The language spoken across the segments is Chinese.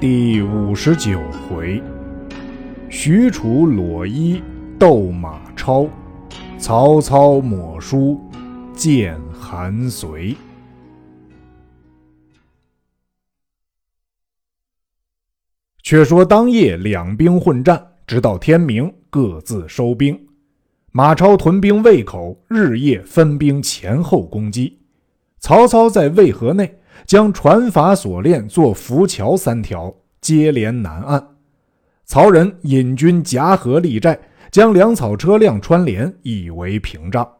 第五十九回，许褚裸衣斗马超，曹操抹书见韩遂。却说当夜两兵混战，直到天明，各自收兵。马超屯兵渭口，日夜分兵前后攻击。曹操在渭河内。将船筏锁链做浮桥三条，接连南岸。曹仁引军夹河立寨，将粮草车辆穿连，以为屏障。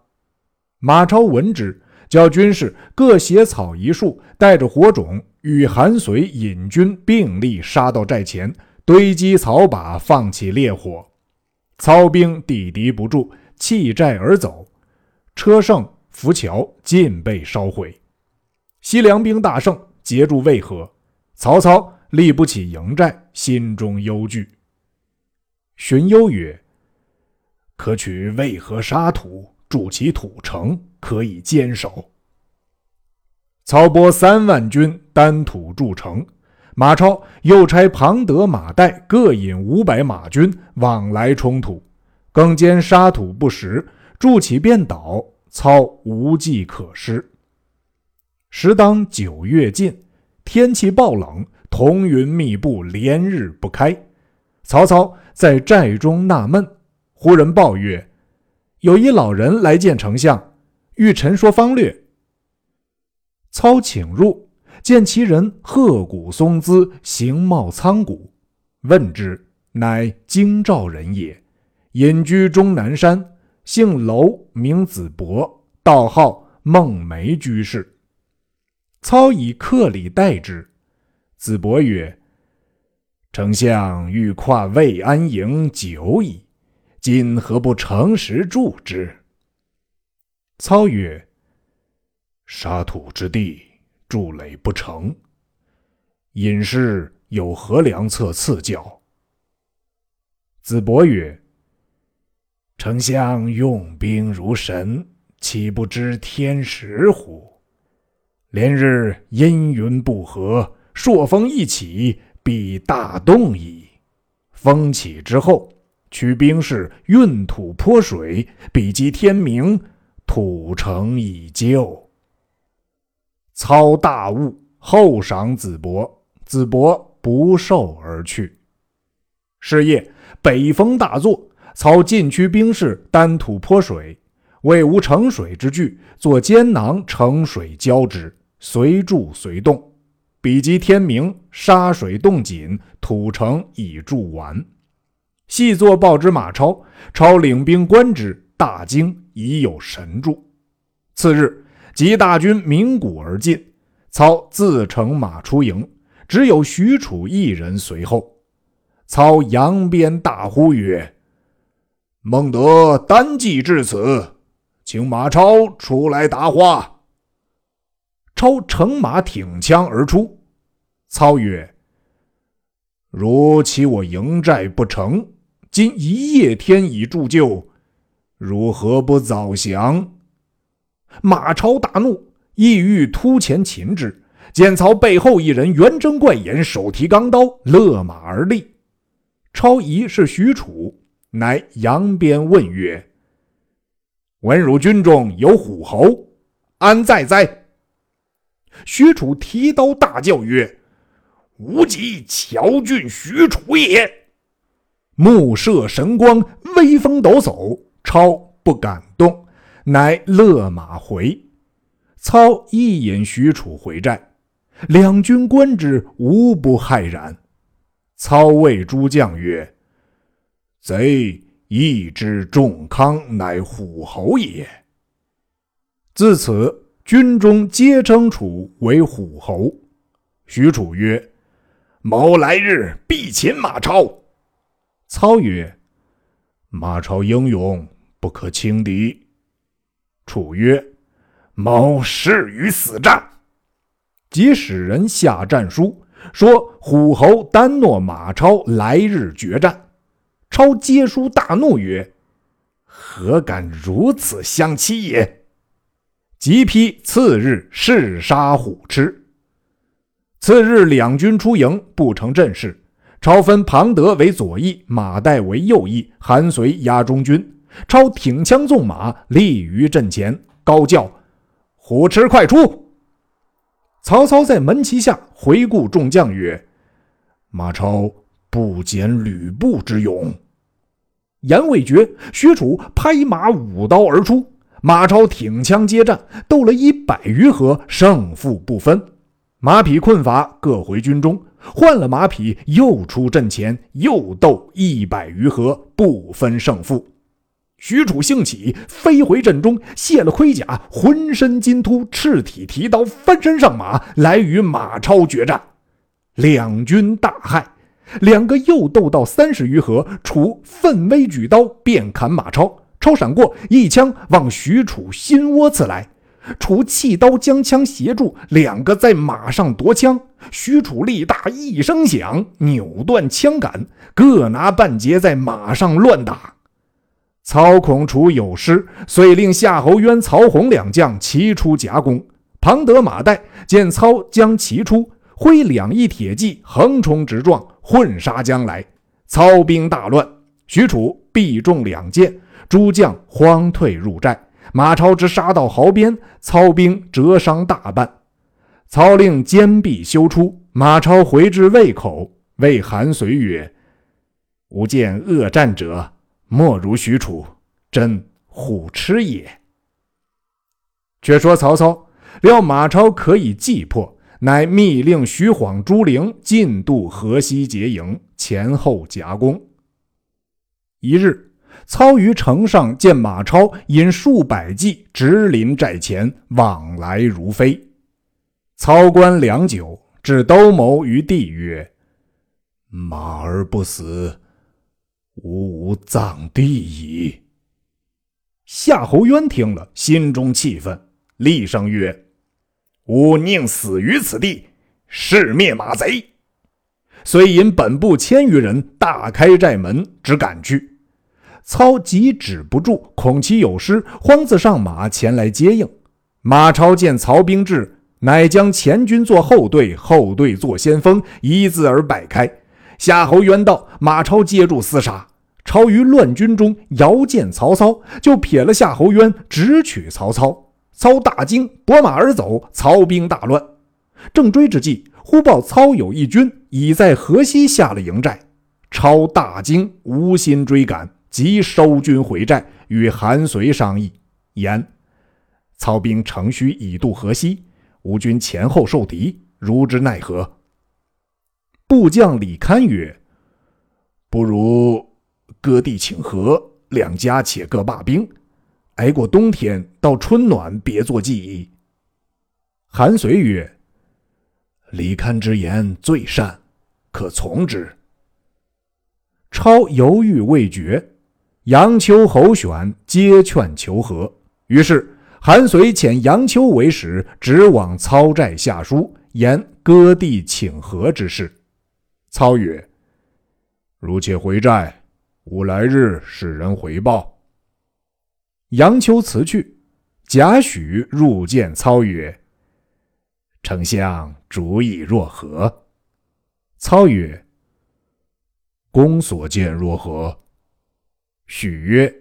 马超闻之，叫军士各携草一束，带着火种，与韩遂引军并力杀到寨前，堆积草把，放起烈火。操兵抵敌不住，弃寨而走。车胜浮桥尽被烧毁。西凉兵大胜，截住渭河。曹操立不起营寨，心中忧惧。荀攸曰：“可取渭河沙土，筑其土城，可以坚守。”曹拨三万军担土筑城。马超又差庞德、马岱各引五百马军往来冲突，更兼沙土不实，筑起便倒。操无计可施。时当九月尽，天气暴冷，彤云密布，连日不开。曹操在寨中纳闷，忽人报曰：“有一老人来见丞相，欲陈说方略。”操请入，见其人鹤骨松姿，形貌苍古，问之，乃京兆人也，隐居终南山，姓楼，名子伯，道号孟梅居士。操以客礼待之。子伯曰：“丞相欲跨魏安营久矣，今何不乘时助之？”操曰：“沙土之地，筑垒不成。隐士有何良策赐教？”子伯曰：“丞相用兵如神，岂不知天时乎？”连日阴云不和，朔风一起，必大动矣。风起之后，取兵士运土泼水，比及天明，土城已就。操大悟，后赏子伯，子伯不受而去。是夜，北风大作，操进驱兵士担土泼水，为无盛水之具，作坚囊盛水浇之。随注随动，比及天明，沙水动紧，土城已筑完。细作报之马超，超领兵观之，大惊，已有神助。次日，集大军鸣鼓而进，操自乘马出营，只有许褚一人随后。操扬鞭大呼曰：“孟德单骑至此，请马超出来答话。”超乘马挺枪而出，操曰：“如欺我营寨不成，今一夜天已铸就，如何不早降？”马超大怒，意欲突前擒之，见操背后一人圆睁怪眼，手提钢刀，勒马而立。超疑是许褚，乃扬鞭问曰：“闻汝军中有虎侯，安在哉？”许褚提刀大叫曰：“吾即乔郡许褚也！”目射神光，威风抖擞。超不敢动，乃勒马回。操一引许褚回寨，两军观之，无不骇然。操谓诸将曰：“贼亦知仲康乃虎侯也。”自此。军中皆称楚为虎侯。许褚曰：“某来日必擒马超。”操曰：“马超英勇，不可轻敌。”楚曰：“某誓与死战。”即使人下战书，说虎侯单诺马超来日决战。超接书大怒曰：“何敢如此相欺也！”即批次日誓杀虎痴。次日，两军出营，不成阵势。超分庞德为左翼，马岱为右翼，韩遂压中军。超挺枪纵马，立于阵前，高叫：“虎痴，快出！”曹操在门旗下回顾众将曰：“马超不减吕布之勇。”言未绝，许褚拍马舞刀而出，马超挺枪接战，斗了一百余合，胜负不分。马匹困乏，各回军中。换了马匹，又出阵前，又斗一百余合，不分胜负。许褚兴起，飞回阵中，卸了盔甲，浑身金突，赤体提刀，翻身上马，来与马超决战。两军大骇，两个又斗到三十余合，楚奋威举刀，便砍马超。超闪过，一枪往许褚心窝刺来。楚弃刀将枪斜住，两个在马上夺枪。许褚力大，一声响，扭断枪杆，各拿半截在马上乱打。操恐楚有失，遂令夏侯渊、曹洪两将齐出夹攻。庞德、马岱见操将齐出，挥两翼铁骑横冲直撞，混杀将来。操兵大乱，许褚必中两箭，诸将慌退入寨。马超之杀到壕边，操兵折伤大半。操令坚壁修出，马超回至渭口，谓韩遂曰：“吾见恶战者，莫如许褚，真虎痴也。”却说曹操料马超可以计破，乃密令徐晃、朱灵进渡河西结营，前后夹攻。一日。操于城上见马超引数百骑直临寨前，往来如飞。操观良久，至兜谋于地曰：“马儿不死，吾无葬地矣。”夏侯渊听了，心中气愤，厉声曰：“吾宁死于此地，誓灭马贼！”遂引本部千余人，大开寨门，只赶去。操急止不住，恐其有失，慌自上马前来接应。马超见曹兵至，乃将前军做后队，后队做先锋，一字儿摆开。夏侯渊道：“马超接住厮杀。”超于乱军中遥见曹操，就撇了夏侯渊，直取曹操。操大惊，拨马而走。曹兵大乱，正追之际，忽报操有一军已在河西下了营寨。超大惊，无心追赶。即收军回寨，与韩遂商议，言：“操兵乘虚已渡河西，吾军前后受敌，如之奈何？”部将李堪曰：“不如割地请和，两家且各罢兵，挨过冬天，到春暖，别作计议。”韩遂曰：“李堪之言最善，可从之。”超犹豫未决。杨秋、侯选皆劝求和，于是韩遂遣杨秋为使，直往操寨下书，言割地请和之事。操曰：“如且回寨，吾来日使人回报。”杨秋辞去。贾诩入见操曰：“丞相主意若何？”操曰：“公所见若何？”许曰：“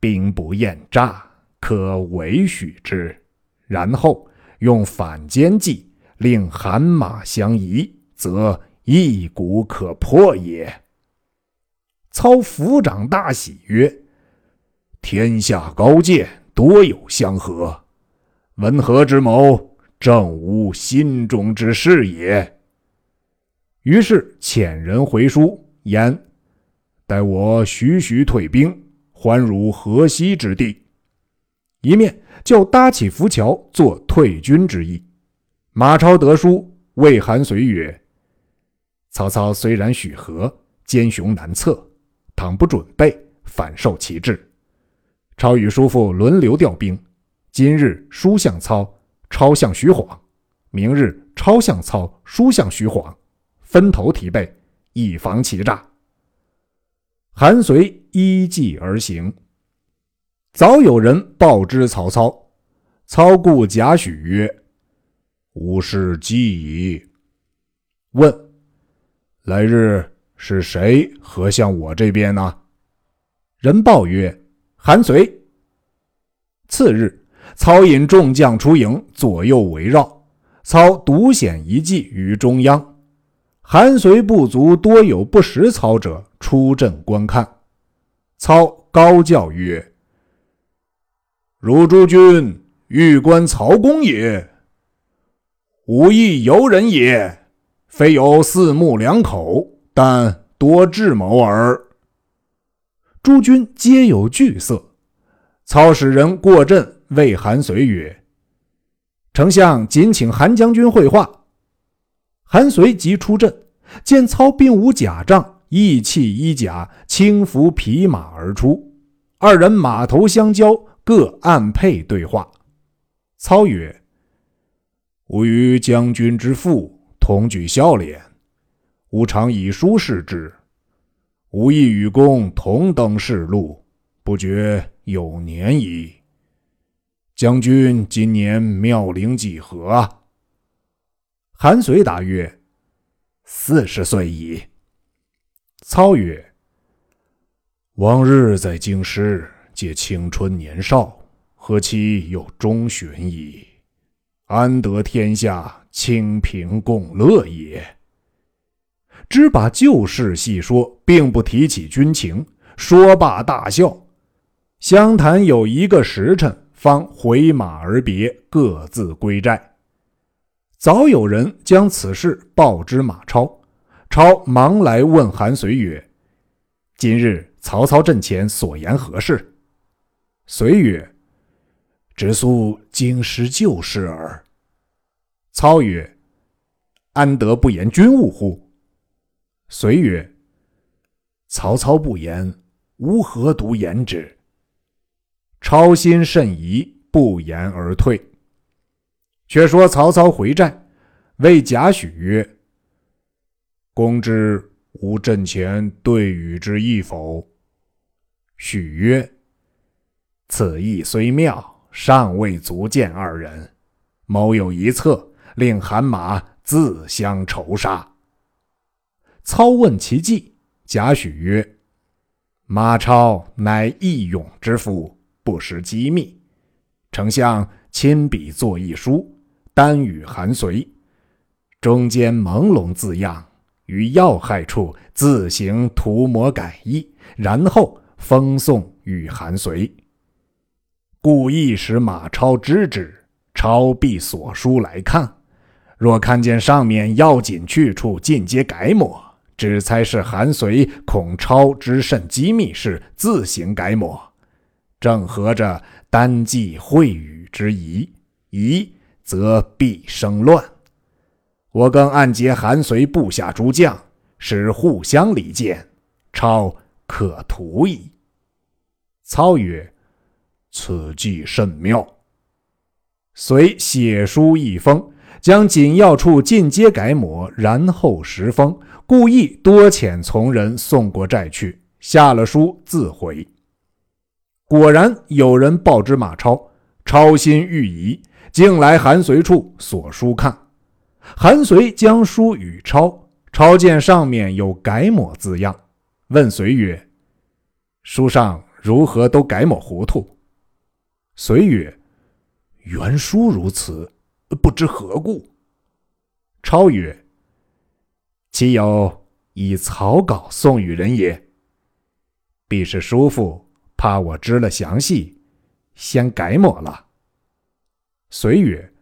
兵不厌诈，可委许之。然后用反间计，令韩马相疑，则一鼓可破也。”操抚掌大喜曰：“天下高见，多有相合。文和之谋，正吾心中之事也。”于是遣人回书言。待我徐徐退兵，还汝河西之地。一面就搭起浮桥，做退军之意。马超得书，谓韩遂曰：“曹操虽然许和，奸雄难测，倘不准备，反受其制。超与叔父轮流调兵，今日书向操，超向徐晃；明日超向操，书向徐晃，分头提备，以防其诈。”韩遂依计而行。早有人报知曹操，操故贾诩曰：“无事既矣。问：来日是谁合向我这边呢？人报曰：韩遂。次日，操引众将出营，左右围绕。操独显一计于中央。韩遂部族多有不识操者，出阵观看。操高叫曰：“汝诸君欲观曹公也？吾亦游人也。”非有四目两口，但多智谋耳。诸君皆有惧色。操使人过阵，谓韩遂曰：“丞相谨请韩将军会话。”韩遂即出阵，见操并无甲仗，意气衣甲，轻扶匹马而出。二人马头相交，各按配对话。操曰：“吾与将军之父。”同举孝廉，吾常以书示之。吾亦与公同登仕路，不觉有年矣。将军今年妙龄几何？韩遂答曰：“四十岁矣。”操曰：“往日在京师，皆青春年少，何其有中旬矣？安得天下？”清平共乐也。只把旧事细说，并不提起军情。说罢大笑。相谈有一个时辰，方回马而别，各自归寨。早有人将此事报知马超，超忙来问韩遂曰：“今日曹操阵前所言何事？”遂曰：“只诉京师旧事耳。”操曰：“安得不言军务乎？”遂曰：“曹操不言，吾何独言之？”超心甚疑，不言而退。却说曹操回寨，谓贾诩曰：“公知吾阵前对语之意否？”许曰：“此意虽妙，尚未足见二人。某有一策。”令韩马自相仇杀。操问其计，贾诩曰：“马超乃义勇之夫，不识机密。丞相亲笔作一书，单与韩遂，中间朦胧字样，于要害处自行涂抹改意，然后封送与韩遂。故意使马超知之，超必所书来看。”若看见上面要紧去处尽皆改抹，只猜是韩遂恐超之甚机密事，自行改抹，正合着单计会语之疑，疑则必生乱。我更暗结韩遂部下诸将，使互相离间，超可图矣。操曰：“此计甚妙。”遂写书一封。将紧要处尽皆改抹，然后时封，故意多遣从人送过寨去。下了书自回。果然有人报知马超，超心欲疑，竟来韩遂处所书看。韩遂将书与超，超见上面有改抹字样，问遂曰：“书上如何都改抹糊涂？”遂曰：“原书如此。”不知何故？超曰：“岂有以草稿送与人也？必是叔父怕我知了详细，先改抹了。”随曰：“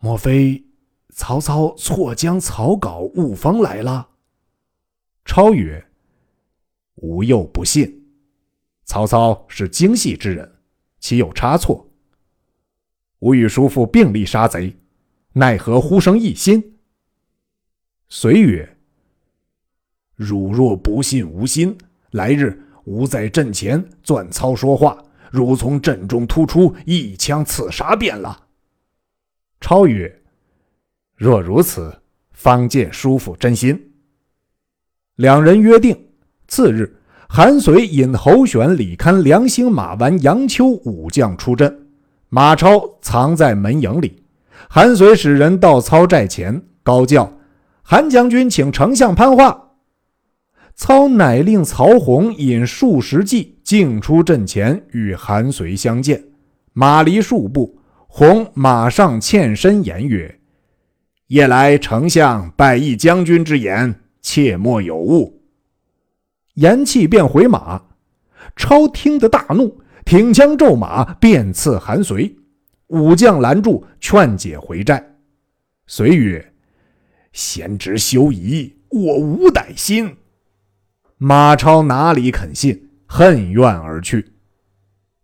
莫非曹操错将草稿误封来了？”超曰：“吾又不信。曹操是精细之人，岂有差错？”吾与叔父并力杀贼，奈何忽生异心？随曰：“汝若不信吾心，来日吾在阵前钻操说话，汝从阵中突出，一枪刺杀便了。”超曰：“若如此，方见叔父真心。”两人约定，次日，韩遂引侯选、李堪、梁兴、马玩、杨秋五将出阵。马超藏在门营里，韩遂使人到操寨前，高叫：“韩将军，请丞相攀话。”操乃令曹洪引数十骑径出阵前，与韩遂相见。马离数步，洪马上欠身言曰：“夜来丞相拜义将军之言，切莫有误。”言讫，便回马。超听得大怒，挺枪骤马，便刺韩遂。武将拦住，劝解回寨。遂曰：“贤侄休疑，我无歹心。”马超哪里肯信，恨怨而去。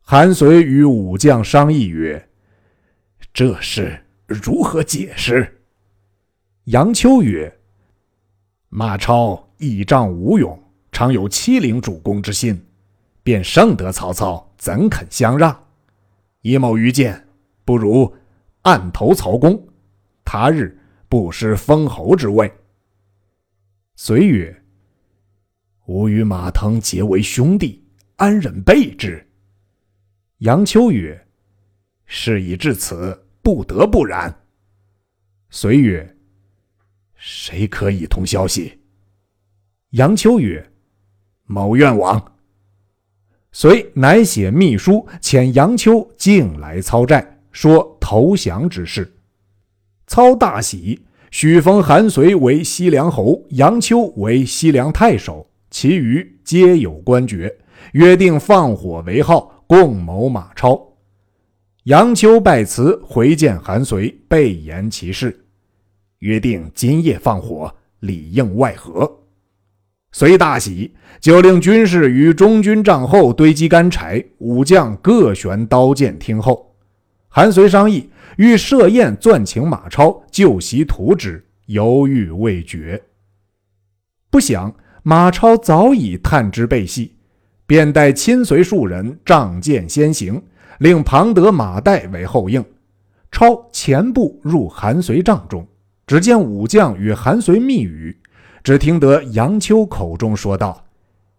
韩遂与武将商议曰：“这事如何解释？”杨秋曰：“马超倚仗武勇，常有欺凌主公之心，便胜得曹操，怎肯相让？以某愚见，不如暗投曹公，他日不失封侯之位。”遂曰。吾与马腾结为兄弟，安忍背之？杨秋曰：“事已至此，不得不然。”遂曰：“谁可以通消息？”杨秋曰：“某愿往。”遂乃写密书，遣杨秋径来操寨，说投降之事。操大喜，许封韩遂为西凉侯，杨秋为西凉太守。其余皆有官爵，约定放火为号，共谋马超。杨秋拜辞回见韩遂，备言其事，约定今夜放火，里应外合。遂大喜，就令军士于中军帐后堆积干柴，武将各悬刀剑听候。韩遂商议，欲设宴钻请马超就席图之，犹豫未决。不想。马超早已探知背隙，便带亲随数人仗剑先行，令庞德、马岱为后应。超前步入韩遂帐中，只见武将与韩遂密语，只听得杨秋口中说道：“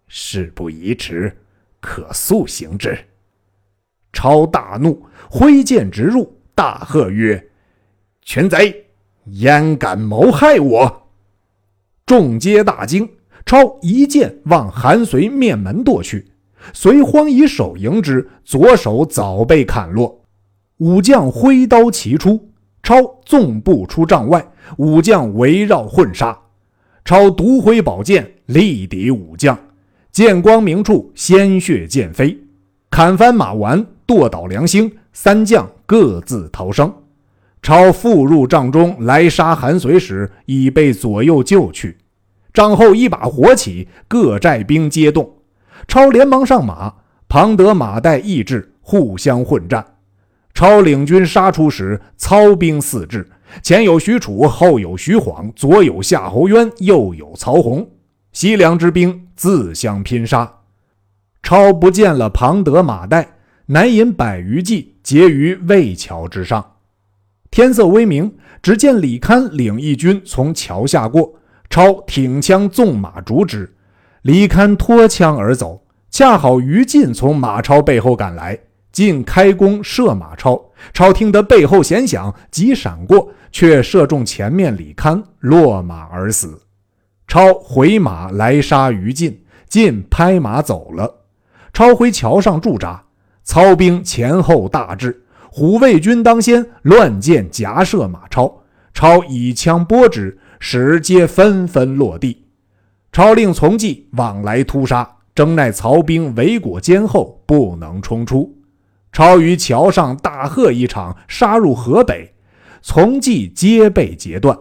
事不宜迟，可速行之。”超大怒，挥剑直入，大喝曰：“群贼，焉敢谋害我！”众皆大惊。超一剑往韩遂面门剁去，遂慌以手迎之，左手早被砍落。武将挥刀齐出，超纵步出帐外，武将围绕混杀。超独挥宝剑力敌武将，剑光明处，鲜血溅飞，砍翻马丸，剁倒梁兴，三将各自逃生。超复入帐中来杀韩遂时，已被左右救去。帐后一把火起，各寨兵皆动。超连忙上马，庞德、马岱亦至，互相混战。超领军杀出时，操兵四至，前有许褚，后有徐晃，左有夏侯渊，右有曹洪。西凉之兵自相拼杀。超不见了庞德、马岱，乃引百余骑结于渭桥之上。天色微明，只见李堪领一军从桥下过。超挺枪纵马逐之，李堪脱枪而走。恰好于禁从马超背后赶来，进开弓射马超。超听得背后弦响，急闪过，却射中前面李堪，落马而死。超回马来杀于禁，禁拍马走了。超回桥上驻扎，操兵前后大至，虎卫军当先，乱箭夹射马超。超以枪拨之。使皆纷纷落地，超令从骑往来突杀，争奈曹兵围裹坚厚，不能冲出。超于桥上大喝一场，杀入河北，从骑皆被截断。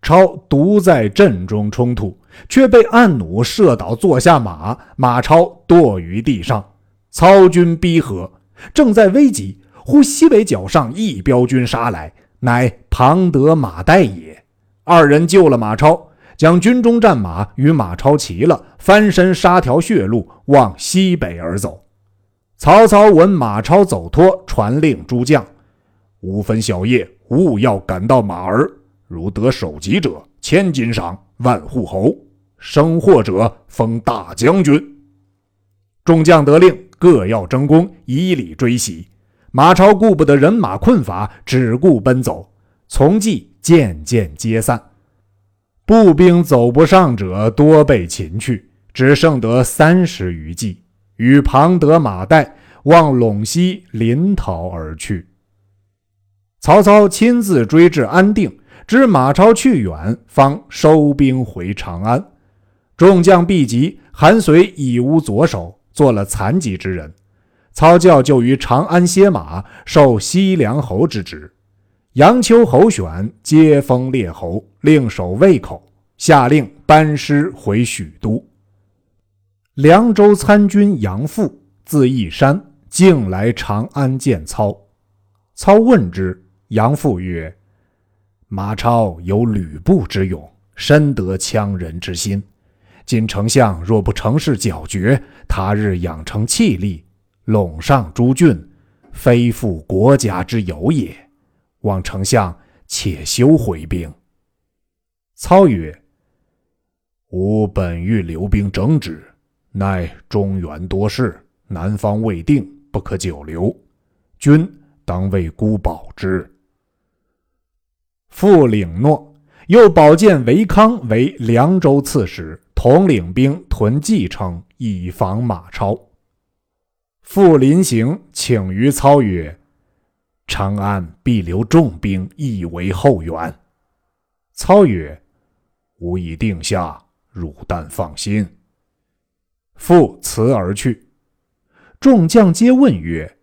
超独在阵中冲突，却被暗弩射倒，坐下马，马超堕于地上。操军逼合，正在危急，忽西北角上一彪军杀来，乃庞德、马岱也。二人救了马超，将军中战马与马超齐了，翻身杀条血路，往西北而走。曹操闻马超走脱，传令诸将：无分晓夜，勿要赶到马儿。如得首级者，千金赏，万户侯；生获者，封大将军。众将得令，各要争功，以礼追袭。马超顾不得人马困乏，只顾奔走，从骑渐渐皆散。步兵走不上者多被擒去，只剩得三十余骑，与庞德、马岱望陇西临逃而去。曹操亲自追至安定，知马超去远，方收兵回长安。众将毕集，韩遂已无左手，做了残疾之人。操教就于长安歇马，受西凉侯之职。杨秋、侯选皆封列侯，另守魏口。下令班师回许都。凉州参军杨阜，字义山，径来长安见操。操问之，杨阜曰：“马超有吕布之勇，深得羌人之心。今丞相若不成事剿绝，他日养成气力。”陇上诸郡，非复国家之有也。望丞相且休回兵。操曰：“吾本欲留兵整之，奈中原多事，南方未定，不可久留。君当为孤保之。”复领诺，又保荐韦康为凉州刺史，统领兵屯蓟城，以防马超。傅临行请于操曰：“长安必留重兵，以为后援。”操曰：“吾已定下，汝但放心。”复辞而去。众将皆问曰：“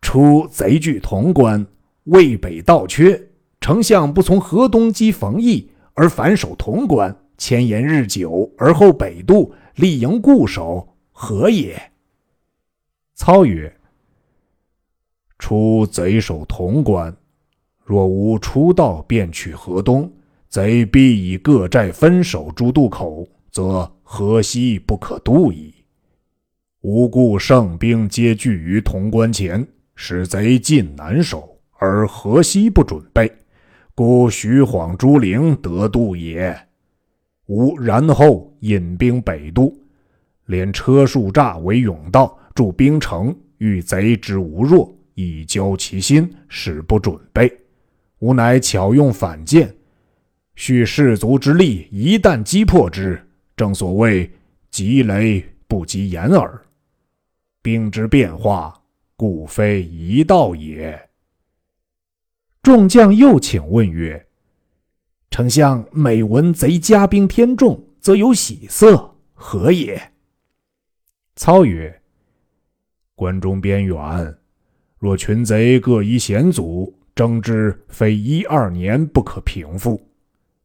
出贼据潼关，渭北道缺，丞相不从河东击冯异，而反守潼关，迁延日久，而后北渡，立营固守，何也？”操曰：“出贼守潼关，若无出道便取河东，贼必以各寨分守诸渡口，则河西不可渡矣。吾故胜兵皆聚于潼关前，使贼进难守，而河西不准备，故徐晃、朱灵得渡也。吾然后引兵北渡，连车树栅为甬道。”驻兵城，遇贼之无弱，以交其心，使不准备。吾乃巧用反间，蓄士卒之力，一旦击破之，正所谓急雷不及掩耳。兵之变化，故非一道也。众将又请问曰：“丞相每闻贼加兵天众，则有喜色，何也？”操曰：关中边远，若群贼各依险阻，争之非一二年不可平复。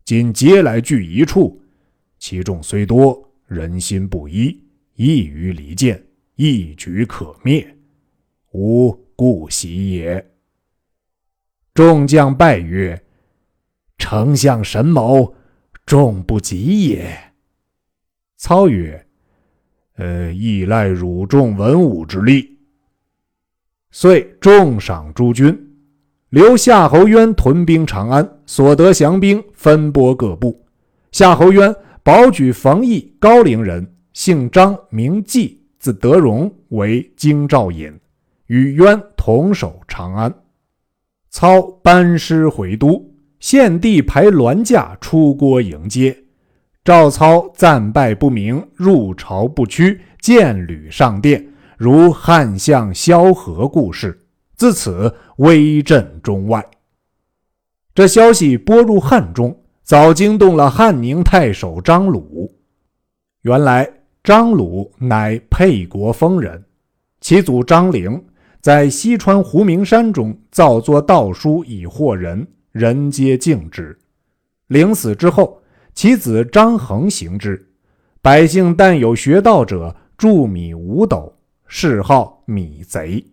今皆来聚一处，其众虽多，人心不一，易于离间，一举可灭，吾故喜也。众将拜曰：“丞相神谋，众不及也。”操曰。呃，依赖汝众文武之力，遂重赏诸军，留夏侯渊屯兵长安，所得降兵分拨各部。夏侯渊保举冯异，高陵人，姓张，名季，字德荣，为京兆尹，与渊同守长安。操班师回都，献帝排銮驾出郭迎接。赵操战败不明，入朝不趋，见履上殿，如汉相萧何故事，自此威震中外。这消息播入汉中，早惊动了汉宁太守张鲁。原来张鲁乃沛国丰人，其祖张陵在西川胡明山中造作道书以惑人，人皆敬之。临死之后。其子张衡行之，百姓但有学道者，铸米五斗，谥号米贼。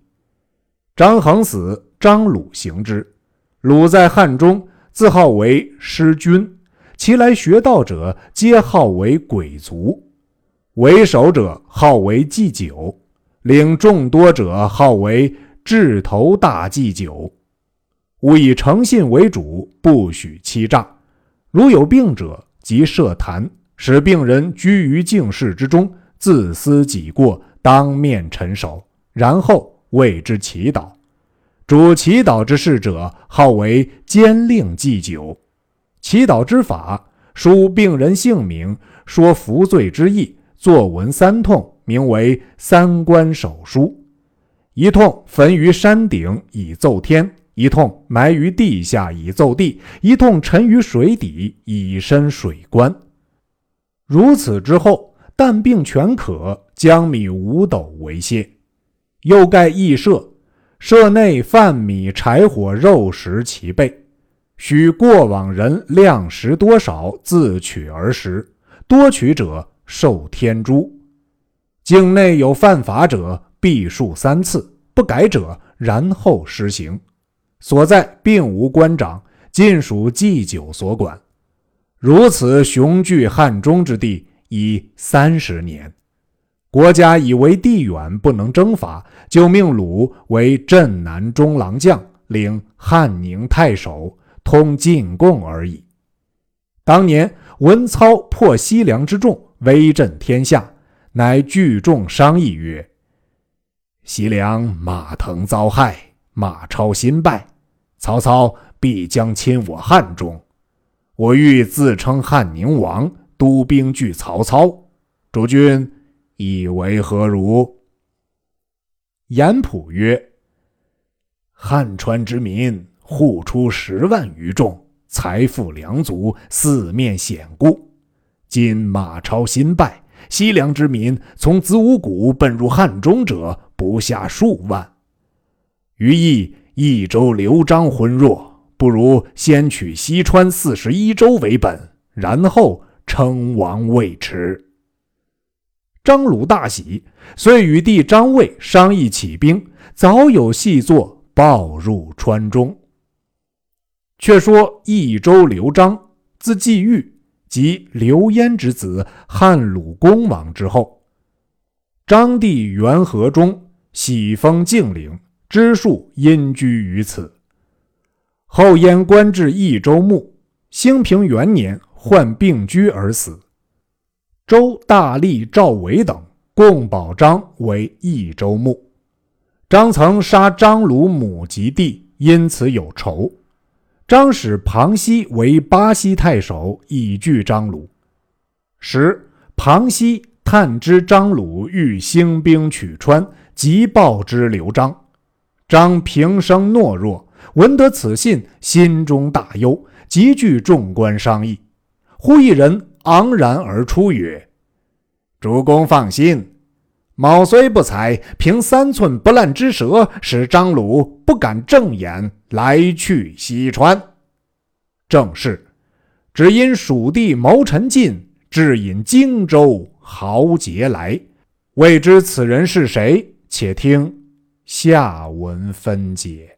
张衡死，张鲁行之。鲁在汉中，自号为师君，其来学道者，皆号为鬼卒。为首者号为祭酒，领众多者号为智头大祭酒。吾以诚信为主，不许欺诈。如有病者。即设坛，使病人居于静室之中，自思己过，当面陈首，然后为之祈祷，主祈祷之事者，号为监令祭酒。祈祷之法：书病人姓名，说服罪之意，作文三痛，名为三官手书。一通焚于山顶以奏天，一通埋于地下以奏地，一通沉于水底以申水官。如此之后，但病全可，将米五斗为谢。又盖义舍，舍内饭米柴火肉食齐备，许过往人量食多少，自取而食，多取者受天诛。境内有犯法者。必数三次，不改者，然后施行。所在并无官长，尽属祭酒所管。如此雄踞汉中之地已三十年，国家以为地远不能征伐，就命鲁为镇南中郎将，领汉宁太守，通进贡而已。当年文操破西凉之众，威震天下，乃聚众商议曰。西凉马腾遭害，马超新败，曹操必将侵我汉中。我欲自称汉宁王，督兵拒曹操。诸君以为何如？严普曰：“汉川之民户出十万余众，财富良足，四面险固。今马超新败，西凉之民从子午谷奔入汉中者。”不下数万，于意益州刘璋昏弱，不如先取西川四十一州为本，然后称王未迟。张鲁大喜，遂与弟张卫商议起兵，早有细作报入川中。却说益州刘璋，字季玉，即刘焉之子，汉鲁公王之后。张帝元和中。喜封敬陵，知数因居于此。后燕官至益州牧，兴平元年患病居而死。周大力、赵伟等共保张为益州牧。张曾杀张鲁母及弟，因此有仇。张使庞熙为巴西太守，以拒张鲁。十庞熙探知张鲁欲兴兵取川。即报之刘璋，张平生懦弱，闻得此信，心中大忧，急聚众官商议。忽一人昂然而出，曰：“主公放心，卯虽不才，凭三寸不烂之舌，使张鲁不敢正眼来去西川。正是，只因蜀地谋臣尽，致引荆州豪杰来。未知此人是谁？”且听下文分解。